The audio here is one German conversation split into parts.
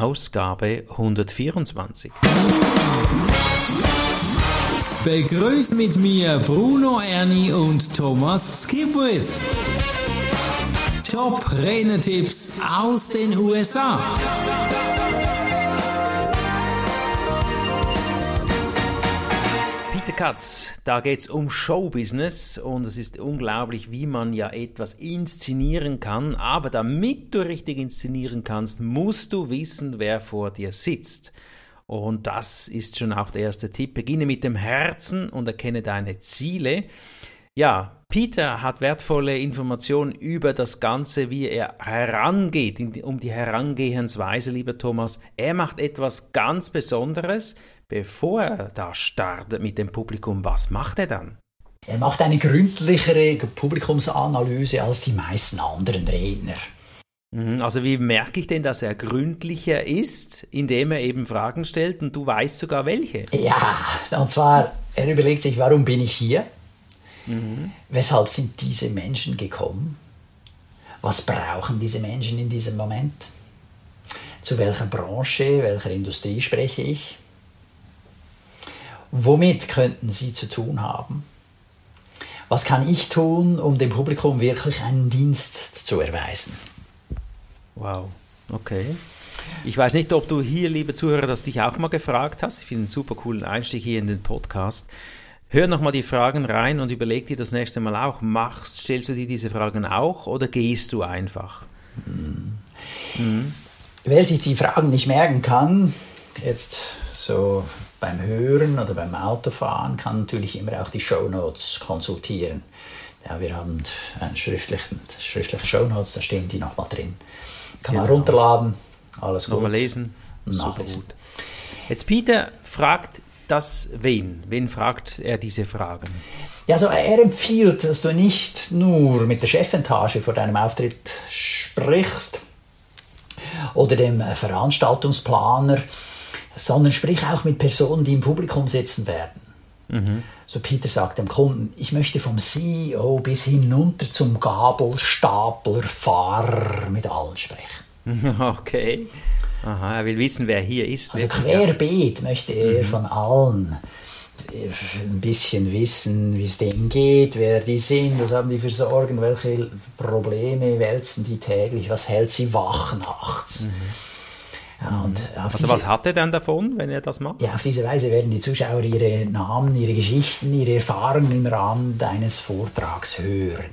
Ausgabe 124. Begrüßt mit mir Bruno Erni und Thomas Skipwith. Top Renetipps aus den USA. Katz, da geht es um Showbusiness und es ist unglaublich, wie man ja etwas inszenieren kann. Aber damit du richtig inszenieren kannst, musst du wissen, wer vor dir sitzt. Und das ist schon auch der erste Tipp. Beginne mit dem Herzen und erkenne deine Ziele. Ja, Peter hat wertvolle Informationen über das Ganze, wie er herangeht, um die Herangehensweise, lieber Thomas. Er macht etwas ganz Besonderes, bevor er da startet mit dem Publikum. Was macht er dann? Er macht eine gründlichere Publikumsanalyse als die meisten anderen Redner. Mhm, also wie merke ich denn, dass er gründlicher ist, indem er eben Fragen stellt und du weißt sogar welche? Ja, und zwar, er überlegt sich, warum bin ich hier? Mhm. Weshalb sind diese Menschen gekommen? Was brauchen diese Menschen in diesem Moment? Zu welcher Branche, welcher Industrie spreche ich? Womit könnten Sie zu tun haben? Was kann ich tun, um dem Publikum wirklich einen Dienst zu erweisen? Wow, okay. Ich weiß nicht, ob du hier, liebe Zuhörer, das dich auch mal gefragt hast. Ich finde einen super coolen Einstieg hier in den Podcast. Hör nochmal die Fragen rein und überleg dir das nächste Mal auch. Machst, stellst du dir diese Fragen auch oder gehst du einfach? Mhm. Mhm. Wer sich die Fragen nicht merken kann, jetzt so beim Hören oder beim Autofahren, kann natürlich immer auch die Shownotes konsultieren. Ja, wir haben einen schriftlichen, schriftliche Shownotes, da stehen die nochmal drin. Kann man genau. runterladen, alles gut. Nochmal lesen, super gut. Jetzt Peter fragt das wen? Wen fragt er diese Fragen? Ja, also er empfiehlt, dass du nicht nur mit der Chefetage vor deinem Auftritt sprichst oder dem Veranstaltungsplaner, sondern sprich auch mit Personen, die im Publikum sitzen werden. Mhm. So Peter sagt dem Kunden, ich möchte vom CEO bis hinunter zum Gabelstapler, Fahrer mit allen sprechen. Okay. Aha, er will wissen, wer hier ist. Also querbeet möchte er mhm. von allen ein bisschen wissen, wie es denen geht, wer die sind, was haben die für Sorgen, welche Probleme wälzen die täglich, was hält sie wach nachts. Mhm. Ja, und also diese, was hat er dann davon, wenn er das macht? Ja, auf diese Weise werden die Zuschauer ihre Namen, ihre Geschichten, ihre Erfahrungen im Rahmen deines Vortrags hören.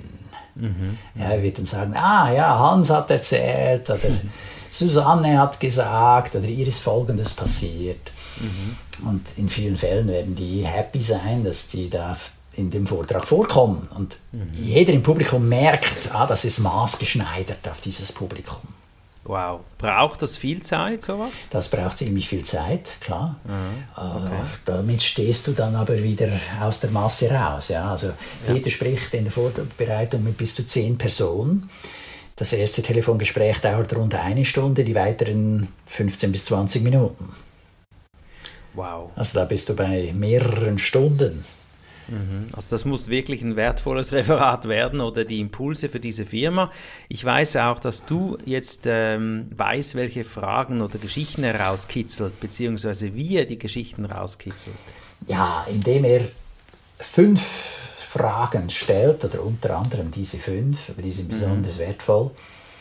Mhm. Ja, er wird dann sagen, ah ja, Hans hat erzählt oder Susanne hat gesagt oder ihr ist Folgendes passiert. Mhm. Und in vielen Fällen werden die happy sein, dass die da in dem Vortrag vorkommen. Und mhm. jeder im Publikum merkt, ah, das ist maßgeschneidert auf dieses Publikum. Wow. Braucht das viel Zeit, sowas? Das braucht ziemlich viel Zeit, klar. Mhm. Okay. Äh, damit stehst du dann aber wieder aus der Masse raus. Ja? Also Peter ja. spricht in der Vorbereitung mit bis zu zehn Personen. Das erste Telefongespräch dauert rund eine Stunde, die weiteren 15 bis 20 Minuten. Wow. Also da bist du bei mehreren Stunden. Mhm. Also das muss wirklich ein wertvolles Referat werden oder die Impulse für diese Firma. Ich weiß auch, dass du jetzt ähm, weißt, welche Fragen oder Geschichten er rauskitzelt, beziehungsweise wie er die Geschichten rauskitzelt. Ja, indem er fünf Fragen stellt, oder unter anderem diese fünf, aber die sind mhm. besonders mhm. wertvoll.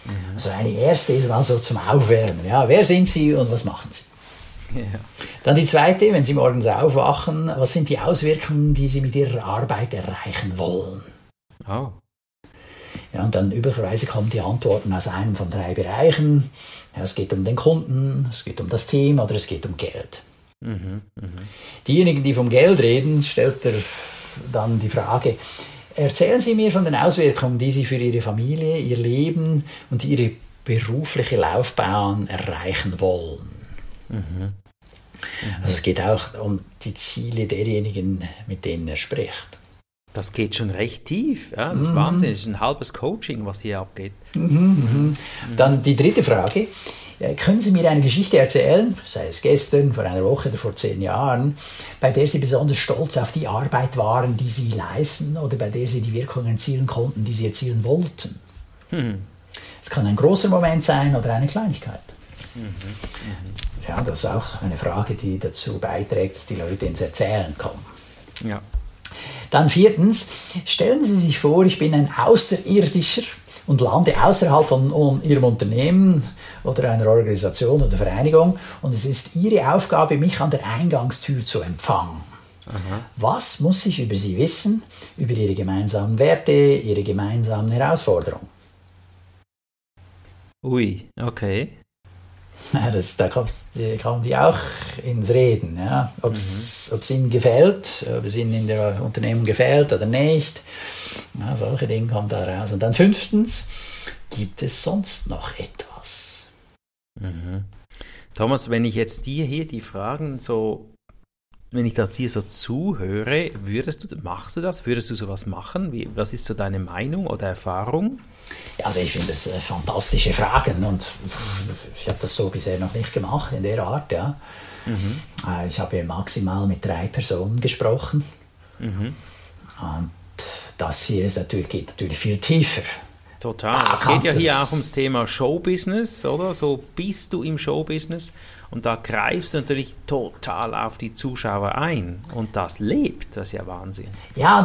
Mhm. Also eine erste ist mal so zum Aufwärmen. Ja, wer sind Sie und was machen Sie? Ja. Dann die zweite, wenn Sie morgens aufwachen, was sind die Auswirkungen, die Sie mit Ihrer Arbeit erreichen wollen? Oh. Ja, und dann üblicherweise kommen die Antworten aus einem von drei Bereichen. Ja, es geht um den Kunden, es geht um das Team oder es geht um Geld. Mhm, mh. Diejenigen, die vom Geld reden, stellt er dann die Frage, erzählen Sie mir von den Auswirkungen, die Sie für Ihre Familie, Ihr Leben und Ihre berufliche Laufbahn erreichen wollen. Mhm. Mhm. Also es geht auch um die Ziele derjenigen, mit denen er spricht. Das geht schon recht tief. Ja? Das ist mhm. Wahnsinn. Das ist ein halbes Coaching, was hier abgeht. Mhm, mhm. Dann die dritte Frage. Können Sie mir eine Geschichte erzählen, sei es gestern, vor einer Woche oder vor zehn Jahren, bei der Sie besonders stolz auf die Arbeit waren, die Sie leisten oder bei der Sie die Wirkungen erzielen konnten, die Sie erzielen wollten? Hm. Es kann ein großer Moment sein oder eine Kleinigkeit. Ja, das ist auch eine Frage, die dazu beiträgt, dass die Leute ins Erzählen kommen. Ja. Dann viertens, stellen Sie sich vor, ich bin ein Außerirdischer und lande außerhalb von um, Ihrem Unternehmen oder einer Organisation oder Vereinigung und es ist Ihre Aufgabe, mich an der Eingangstür zu empfangen. Was muss ich über Sie wissen, über Ihre gemeinsamen Werte, Ihre gemeinsamen Herausforderungen? Ui, okay. Ja, Das, da kommen die auch ins Reden. Ja? Ob es Ihnen gefällt, ob es Ihnen in der Unternehmung gefällt oder nicht. Ja, solche Dinge kommen da raus. Und dann fünftens, gibt es sonst noch etwas? Thomas, wenn ich jetzt dir hier die Fragen so, wenn ich das dir so zuhöre, würdest du, machst du das? Würdest du sowas machen? Wie, was ist so deine Meinung oder Erfahrung? Ja, also ich finde das äh, fantastische Fragen und ich habe das so bisher noch nicht gemacht in der Art. Ja. Äh, Ich habe maximal mit drei Personen gesprochen und das hier ist natürlich, geht natürlich viel tiefer. Total. Da es geht ja hier auch ums Thema Showbusiness, oder? So bist du im Showbusiness und da greifst du natürlich total auf die Zuschauer ein und das lebt, das ist ja Wahnsinn. Ja,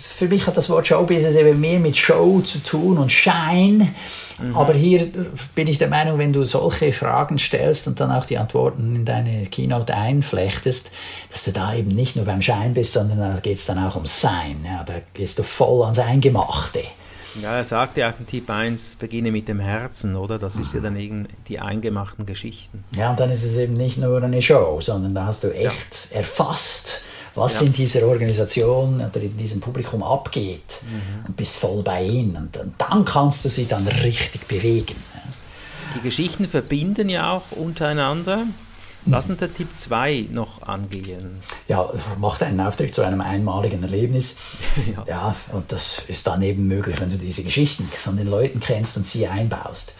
für mich hat das Wort Showbusiness eben mehr mit Show zu tun und Schein. Aber hier bin ich der Meinung, wenn du solche Fragen stellst und dann auch die Antworten in deine Keynote einflechtest, dass du da eben nicht nur beim Schein bist, sondern da geht es dann auch ums Sein. Ja, da gehst du voll ans Eingemachte. Ja, er sagt ja auch Tipp 1, beginne mit dem Herzen, oder? Das ist ja dann eben die eingemachten Geschichten. Ja, und dann ist es eben nicht nur eine Show, sondern da hast du echt erfasst, was Ja. in dieser Organisation oder in diesem Publikum abgeht und bist voll bei ihnen. Und, und dann kannst du sie dann richtig bewegen. Die Geschichten verbinden ja auch untereinander. Lass uns den Tipp 2 noch angehen. Ja, mach einen Auftritt zu einem einmaligen Erlebnis. Ja. Ja. und das ist dann eben möglich, wenn du diese Geschichten von den Leuten kennst und sie einbaust.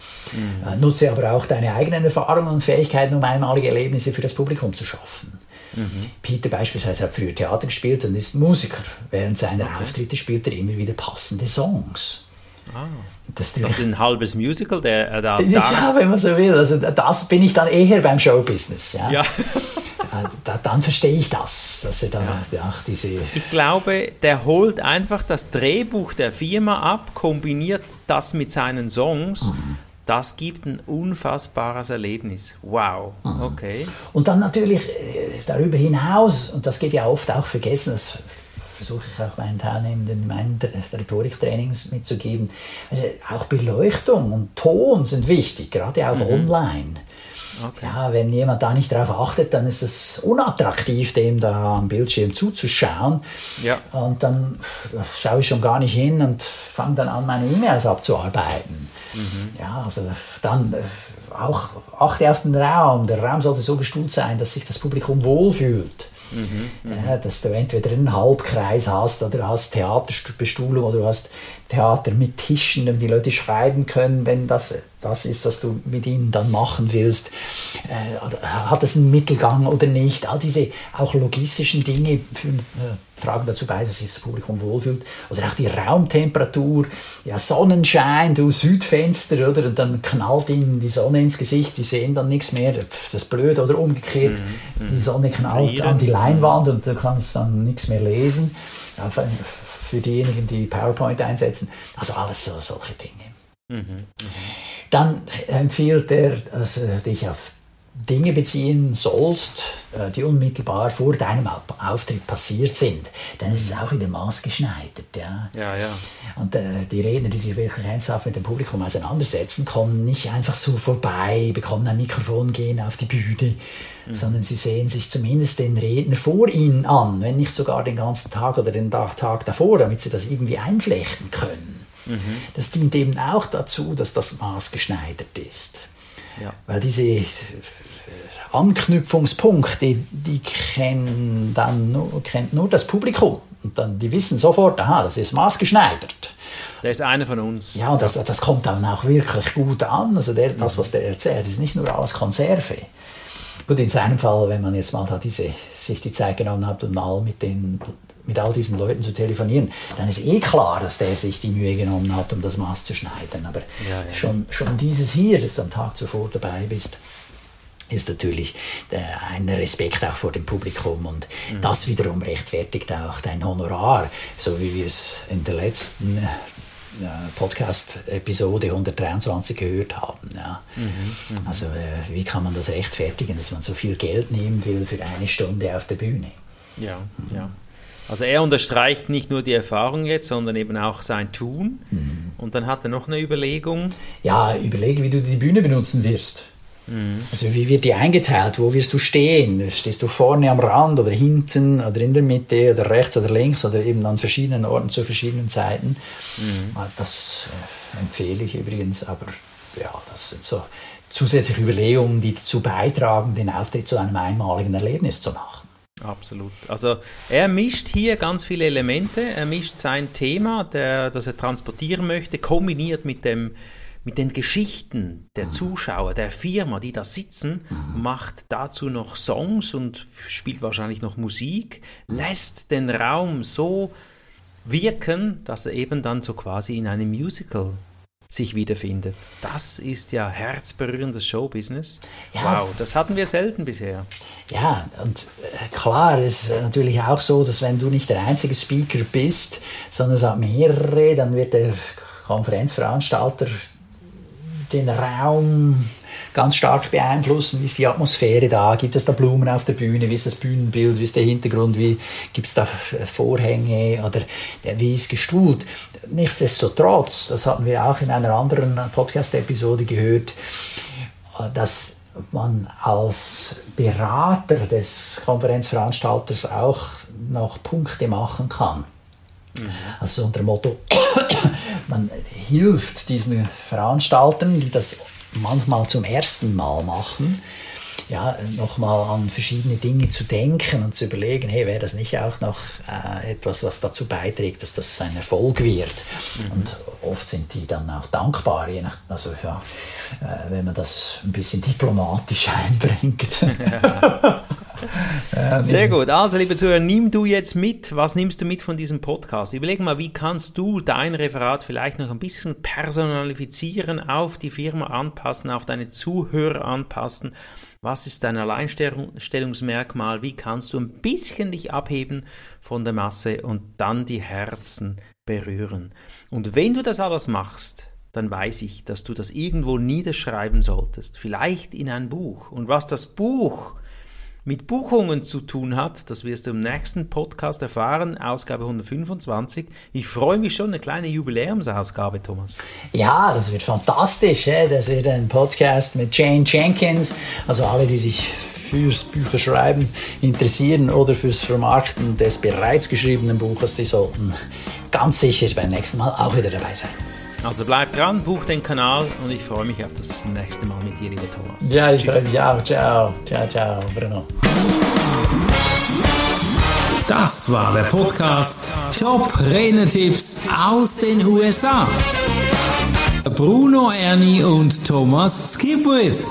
Äh, nutze aber auch deine eigenen Erfahrungen und Fähigkeiten, um einmalige Erlebnisse für das Publikum zu schaffen. Peter beispielsweise hat früher Theater gespielt und ist Musiker. Während seiner Auftritte spielt er immer wieder passende Songs. Das, Das ist ein halbes Musical, der äh, da, da ja, wenn man so will. Also das bin ich dann eher beim Showbusiness. Ja. ja. Äh, Da, dann verstehe ich das, dass er da auch diese Ich glaube, der holt einfach das Drehbuch der Firma ab, kombiniert das mit seinen Songs. Das gibt ein unfassbares Erlebnis. Wow. Okay. Und dann natürlich äh, darüber hinaus, und das geht ja oft auch vergessen, das versuche ich auch meinen Teilnehmenden in meinen Rhetoriktrainings mitzugeben, also auch Beleuchtung und Ton sind wichtig, gerade auch online. Okay. Ja, wenn jemand da nicht darauf achtet, dann ist es unattraktiv, dem da am Bildschirm zuzuschauen. Ja. Und dann schaue ich schon gar nicht hin und fange dann an, meine E-Mails abzuarbeiten. Ja, also dann äh, auch achte auf den Raum. Der Raum sollte so gestuhlt sein, dass sich das Publikum wohlfühlt. Ja, dass du entweder einen Halbkreis hast oder du hast Theaterbestuhlung oder du hast Theater mit Tischen, damit die Leute schreiben können, wenn das das ist, was du mit ihnen dann machen willst. Äh, hat es einen Mittelgang oder nicht? All diese auch logistischen Dinge führen, äh, tragen dazu bei, dass sich das Publikum wohlfühlt. Oder auch die Raumtemperatur, ja Sonnenschein, du Südfenster, oder? Und dann knallt ihnen die Sonne ins Gesicht, die sehen dann nichts mehr. Pff, Das ist blöd oder umgekehrt. Die Sonne knallt Frieren. an die Leinwand und du kannst dann nichts mehr lesen. Ja, für, für diejenigen, die PowerPoint einsetzen. Also alles so, solche Dinge. Dann empfiehlt er, dass du dich auf Dinge beziehen sollst, äh, die unmittelbar vor deinem Au- Auftritt passiert sind. Denn es ist auch wieder maßgeschneidert. Ja. Ja, ja. Und äh, die Redner, die sich wirklich ernsthaft mit dem Publikum auseinandersetzen, kommen nicht einfach so vorbei, bekommen ein Mikrofon, gehen auf die Bühne, sondern sie sehen sich zumindest den Redner vor ihnen an, wenn nicht sogar den ganzen Tag oder den Tag Tag davor, damit sie das irgendwie einflechten können. Das dient eben auch dazu, dass das maßgeschneidert ist. Ja. Weil diese äh, Anknüpfungspunkte, die kennen dann nur, kennt nur das Publikum. Und dann, die wissen sofort, aha, das ist maßgeschneidert. Der ist einer von uns. Ja, und das, das kommt dann auch wirklich gut an. Also der, das, was der erzählt, ist nicht nur alles Konserve. Gut, in seinem Fall, wenn man jetzt mal da diese, sich die Zeit genommen hat und mal mit den mit all diesen Leuten zu telefonieren, dann ist eh klar, dass der sich die Mühe genommen hat, um das Maß zu schneiden. Aber Ja, ja. Schon, schon dieses hier, dass du am Tag zuvor dabei bist, ist natürlich äh, ein Respekt auch vor dem Publikum und Mhm. das wiederum rechtfertigt auch dein Honorar, so wie wir es in der letzten äh, Podcast-Episode 123 gehört haben. Ja. Mhm, Also äh, wie kann man das rechtfertigen, dass man so viel Geld nehmen will für eine Stunde auf der Bühne? Ja, ja. Also er unterstreicht nicht nur die Erfahrung jetzt, sondern eben auch sein Tun. Und dann hat er noch eine Überlegung. Ja, überlege, wie du die Bühne benutzen wirst. Mhm. Also wie wird die eingeteilt? Wo wirst du stehen? Stehst du vorne am Rand oder hinten oder in der Mitte oder rechts oder links oder eben an verschiedenen Orten zu verschiedenen Zeiten? Mhm. Ah, Das äh, empfehle ich übrigens, aber ja, das sind so zusätzliche Überlegungen, die dazu beitragen, den Auftritt zu einem einmaligen Erlebnis zu machen. Absolut. Also er mischt hier ganz viele Elemente. Er mischt sein Thema, der, das er transportieren möchte, kombiniert mit dem mit den Geschichten der Zuschauer, der Firma, die da sitzen, macht dazu noch Songs und spielt wahrscheinlich noch Musik, lässt den Raum so wirken, dass er eben dann so quasi in einem Musical sich wiederfindet. Das ist ja herzberührendes Showbusiness. Ja. Wow, das hatten wir selten bisher. Ja, und äh, klar ist natürlich auch so, dass wenn du nicht der einzige Speaker bist, sondern es hat mehrere, dann wird der Konferenzveranstalter den Raum ganz stark beeinflussen. Wie ist die Atmosphäre da? Gibt es da Blumen auf der Bühne? Wie ist das Bühnenbild? Wie ist der Hintergrund? Wie gibt es da Vorhänge? Oder wie ist gestuhlt? Nichtsdestotrotz, das hatten wir auch in einer anderen Podcast-Episode gehört, dass man als Berater des Konferenzveranstalters auch noch Punkte machen kann. Also unter dem Motto, man hilft diesen Veranstaltern, die das manchmal zum ersten Mal machen, ja, nochmal an verschiedene Dinge zu denken und zu überlegen, hey, wäre das nicht auch noch äh, etwas, was dazu beiträgt, dass das ein Erfolg wird? Und oft sind die dann auch dankbar, je nach, also ja, äh, wenn man das ein bisschen diplomatisch einbringt. Ja, Sehr gut. Also, liebe Zuhörer, nimm du jetzt mit. Was nimmst du mit von diesem Podcast? Überleg mal, wie kannst du dein Referat vielleicht noch ein bisschen personalifizieren, auf die Firma anpassen, auf deine Zuhörer anpassen? Was ist dein Alleinstellungsmerkmal? Wie kannst du ein bisschen dich abheben von der Masse und dann die Herzen berühren? Und wenn du das alles machst, dann weiß ich, dass du das irgendwo niederschreiben solltest. Vielleicht in ein Buch. Und was das Buch mit Buchungen zu tun hat, das wirst du im nächsten Podcast erfahren, Ausgabe 125. Ich freue mich schon, eine kleine Jubiläumsausgabe, Thomas. Ja, das wird fantastisch. hä? Das wird ein Podcast mit Jane Jenkins. Also alle, die sich fürs Bücherschreiben interessieren oder fürs Vermarkten des bereits geschriebenen Buches, die sollten ganz sicher beim nächsten Mal auch wieder dabei sein. Also bleib dran, buch den Kanal und ich freue mich auf das nächste Mal mit dir, lieber Thomas. Ja, ich Tschüss. freue mich auch. Ciao, ciao, ciao, Bruno. Das war der Podcast Top Renetipps aus den USA. Bruno Ernie und Thomas Skipwith.